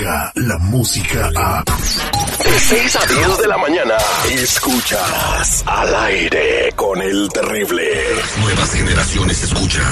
escucha la música a... De 6 a 10 de la mañana, escuchas al aire con el terrible. Nuevas generaciones escuchan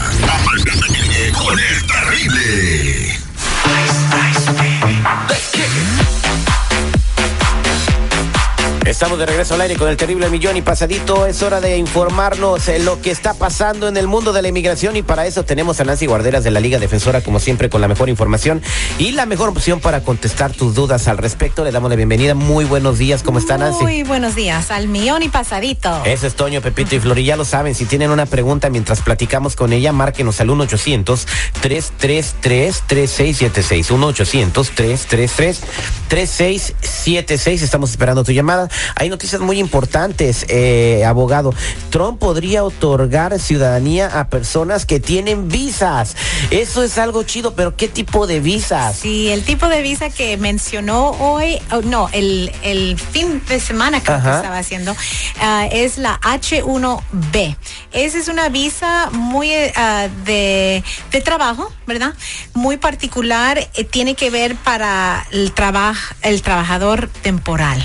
Estamos de regreso al aire con el terrible millón y pasadito. Es hora de informarnos en lo que está pasando en el mundo de la inmigración y para eso tenemos a Nancy Guarderas de la Liga Defensora como siempre con la mejor información y la mejor opción para contestar tus dudas al respecto. Le damos la bienvenida. Muy buenos días. ¿Cómo está Nancy? Muy buenos días al millón y pasadito. Eso es Toño, Pepito y Flori. Ya lo saben. Si tienen una pregunta mientras platicamos con ella, márquenos al 1-800-333-3676. 1-800-333-3676. Estamos esperando tu llamada. Hay noticias muy importantes, eh, abogado. Trump podría otorgar ciudadanía a personas que tienen visas. Eso es algo chido, pero ¿qué tipo de visas? Sí, el tipo de visa que mencionó hoy, oh, no, el, el, fin de semana que estaba haciendo, uh, es la H1B. Esa es una visa muy uh, de, de, trabajo, ¿verdad? Muy particular, eh, tiene que ver para el, trabajo el trabajador temporal.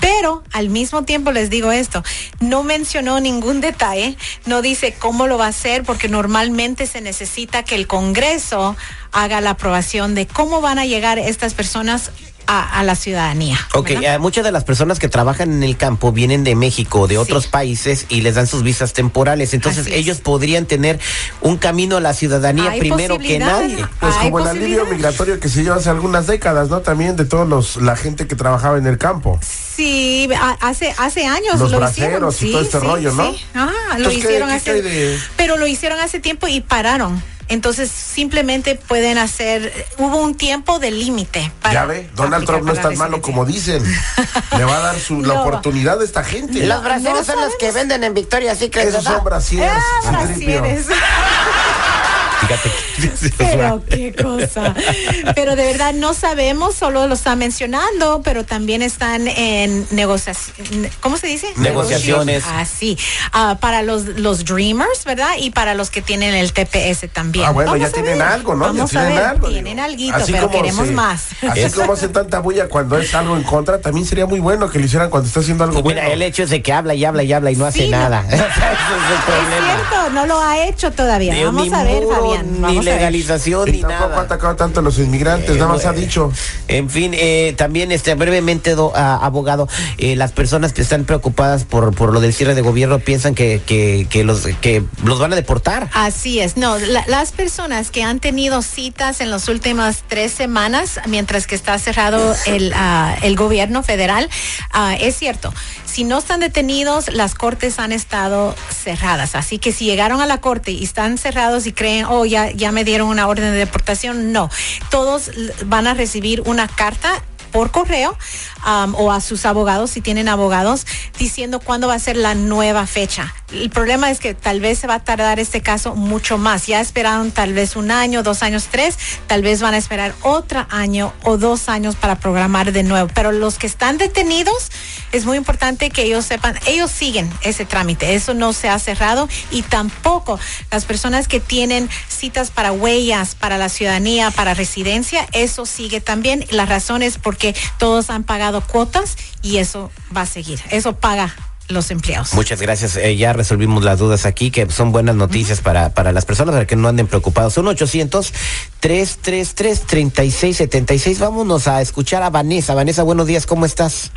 Pero al mismo tiempo les digo esto, no mencionó ningún detalle, no dice cómo lo va a hacer, porque normalmente se necesita que el Congreso haga la aprobación de cómo van a llegar estas personas a, la ciudadanía. Ok, eh, muchas de las personas que trabajan en el campo vienen de México, de otros países y les dan sus visas temporales. Entonces ellos podrían tener un camino a la ciudadanía primero que nadie. Pues como el alivio migratorio que se lleva hace algunas décadas, ¿no? También de todos los la gente que trabajaba en el campo. Sí, hace hace años los lo hicieron. y todo este rollo, ¿no? Ah, lo hicieron hace, pero lo hicieron hace tiempo y pararon. Entonces simplemente pueden hacer, hubo un tiempo de límite. Ya ve, Donald Trump no es tan malo como dicen. Le va a dar su, la oportunidad a esta gente. Los brasileños son los que venden en Victoria, así que... Esos son brasieres. Fíjate. Pero qué cosa. Pero de verdad no sabemos, solo lo está mencionando, pero también están en negociaciones. ¿Cómo se dice? Negociaciones. Así. Ah, para los, los Dreamers, ¿verdad? Y para los que tienen el TPS también. Ah, bueno, ya tienen algo, ¿no? Vamos ya tienen algo. Tienen algo, pero queremos más. Así como hacen tanta bulla cuando es algo en contra, también sería muy bueno que lo hicieran cuando está haciendo algo bueno. el hecho es de que habla y habla y habla y no hace nada. es, cierto, no lo ha hecho todavía. Vamos a ver, Fabián ni legalización ni nada. ha atacado tanto a los inmigrantes, nada más ha dicho. En fin, eh, también este brevemente, abogado, eh, las personas que están preocupadas por, por lo del cierre de gobierno piensan que, que, los, que los van a deportar. Así es, no, las personas que han tenido citas en las últimas tres semanas, mientras que está cerrado el, ah, el gobierno federal, ah, es cierto, si no están detenidos, las cortes han estado cerradas. Así que si llegaron a la corte y están cerrados y creen, oh, ya, ya me dieron una orden de deportación, no. Todos van a recibir una carta por correo o a sus abogados, si tienen abogados, diciendo cuándo va a ser la nueva fecha. El problema es que tal vez se va a tardar este caso mucho más. Ya esperaron tal vez un año, dos años, tres, tal vez van a esperar otro año o dos años para programar de nuevo. Pero los que están detenidos, es muy importante que ellos sepan, ellos siguen ese trámite, eso no se ha cerrado y tampoco las personas que tienen citas para huellas, para la ciudadanía, para residencia, eso sigue también. La razón es todos han pagado cuotas y eso va a seguir, eso paga los empleados. Muchas gracias. Eh, ya resolvimos las dudas aquí, que son buenas noticias para, para las personas para que no anden preocupados. Son 800-333-3676. Vámonos a escuchar a Vanessa. Vanessa, buenos días, ¿cómo estás?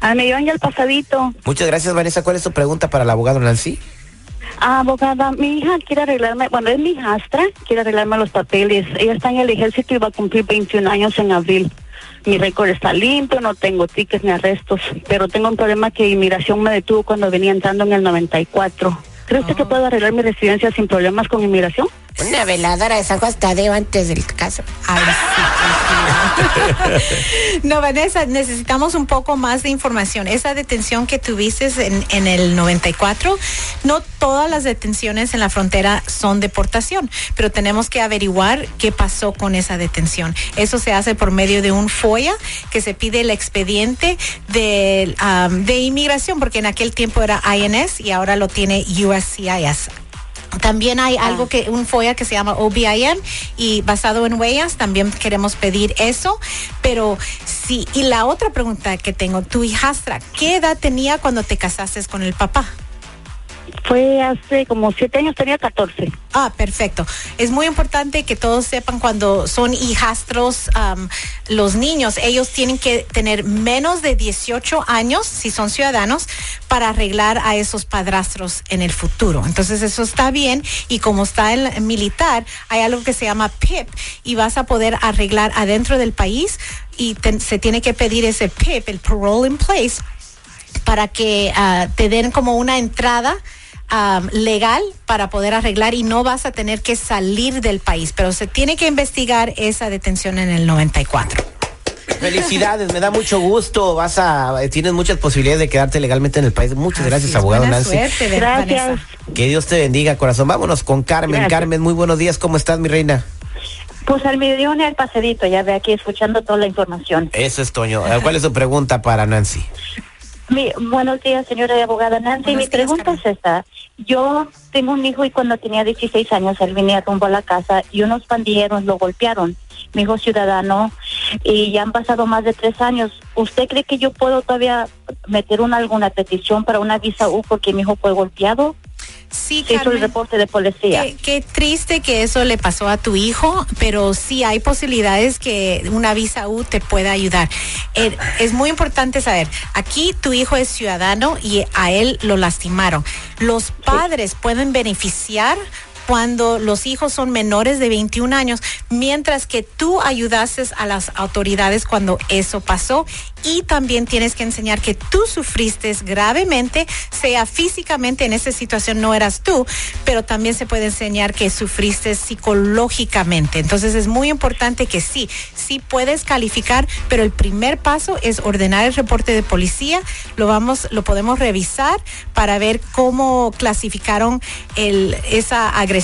A millón y al pasadito. Muchas gracias, Vanessa. ¿Cuál es tu pregunta para el abogado Nancy? Ah, abogada, mi hija quiere arreglarme, bueno, es mi hijastra, quiere arreglarme los papeles. Ella está en el ejército y va a cumplir 21 años en abril. Mi récord está limpio, no tengo tickets ni arrestos, pero tengo un problema que inmigración me detuvo cuando venía entrando en el 94. ¿Cree usted que ah. puedo arreglar mi residencia sin problemas con inmigración? Una veladora de San Juan Tadeo antes del caso. no, Vanessa, necesitamos un poco más de información. Esa detención que tuviste en, en, el 94, no todas las detenciones en la frontera son deportación, pero tenemos que averiguar qué pasó con esa detención. Eso se hace por medio de un FOIA que se pide el expediente de, de inmigración, porque en aquel tiempo era INS y ahora lo tiene USCIS. También hay algo que, un FOIA que se llama OBIM y basado en huellas, también queremos pedir eso. Pero sí, y la otra pregunta que tengo, tu hijastra, ¿qué edad tenía cuando te casaste con el papá? Fue hace como siete años, tenía 14. Ah, perfecto. Es muy importante que todos sepan cuando son hijastros los niños, ellos tienen que tener menos de 18 años, si son ciudadanos, para arreglar a esos padrastros en el futuro. Entonces eso está bien y como está el militar, hay algo que se llama PIP y vas a poder arreglar adentro del país y se tiene que pedir ese PIP, el Parole in Place, para que ah, te den como una entrada legal para poder arreglar y no vas a tener que salir del país, pero se tiene que investigar esa detención en el 94. Felicidades, me da mucho gusto. Vas a, tienes muchas posibilidades de quedarte legalmente en el país. Muchas Así gracias, es, abogado buena Nancy. suerte, Gracias. Vanessa. Que Dios te bendiga, corazón. Vámonos con Carmen. Gracias. Carmen, muy buenos días. ¿Cómo estás, mi reina? Pues al mediodía al pasadito, ya ve aquí escuchando toda la información. Eso es Toño. ¿Cuál es su pregunta para Nancy? Mi, buenos días, señora abogada Nancy. Buenos Mi días, pregunta es esta. Yo tengo un hijo y cuando tenía 16 años él venía rumbo a la casa y unos pandilleros lo golpearon. Mi hijo ciudadano y ya han pasado más de tres años. ¿Usted cree que yo puedo todavía meter una alguna petición para una visa U porque mi hijo fue golpeado? Sí, Se hizo el Carmen. reporte de policía. Qué, qué triste que eso le pasó a tu hijo, pero sí hay posibilidades que una visa U te pueda ayudar. Eh, es muy importante saber, aquí tu hijo es ciudadano y a él lo lastimaron. Los padres pueden beneficiar cuando los hijos son menores de 21 años, mientras que tú ayudases a las autoridades cuando eso pasó y también tienes que enseñar que tú sufriste gravemente, sea físicamente en esa situación no eras tú, pero también se puede enseñar que sufriste psicológicamente. Entonces es muy importante que sí, sí puedes calificar, pero el primer paso es ordenar el reporte de policía, lo vamos, lo podemos revisar para ver cómo clasificaron esa agresión,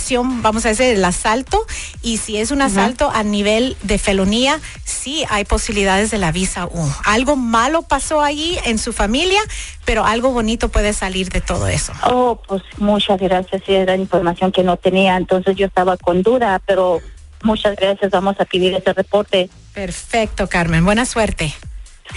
vamos a decir, el asalto, y si es un asalto a nivel de felonía, sí hay posibilidades de la visa U. Algo malo pasó allí en su familia, pero algo bonito puede salir de todo eso. Oh, pues muchas gracias. Sí, era información que no tenía, entonces yo estaba con duda, pero muchas gracias. Vamos a pedir ese reporte. Perfecto, Carmen. Buena suerte.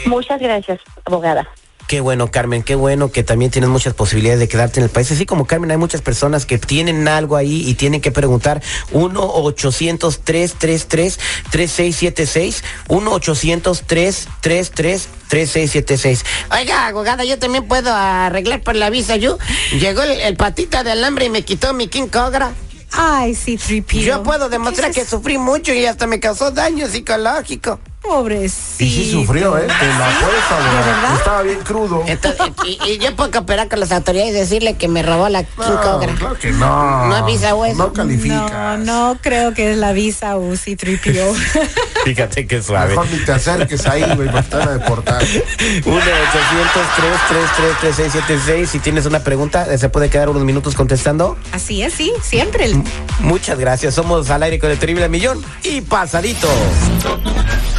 Muchas gracias, abogada. Qué bueno, Carmen, qué bueno que también tienes muchas posibilidades de quedarte en el país. Así como Carmen, hay muchas personas que tienen algo ahí y tienen que preguntar 1-800-333-3676. 1-800-333-3676. Oiga, abogada, yo también puedo arreglar por la visa yo. Llegó el, el patita de alambre y me quitó mi King Cobra. Ay, sí, Tripio. Yo puedo demostrar que sufrí mucho y hasta me causó daño psicológico. Pobrecito. Y sí sufrió, ¿eh? Te la puedes abogada. verdad? Estaba bien crudo. Entonces, y, y yo puedo cooperar con las autoridades y decirle que me robó la King No, claro que no. No avisa, güey. No calificas. No, no creo que es la visa UCI Tripio. Fíjate qué suave. Mejor ni te acerques ahí, güey, para te van a deportar. 1-800-333-3676. Si tienes una pregunta, se puede quedar unos minutos contestando. Así es, sí, siempre. Muchas gracias. Somos al aire con el terrible millón y pasadito.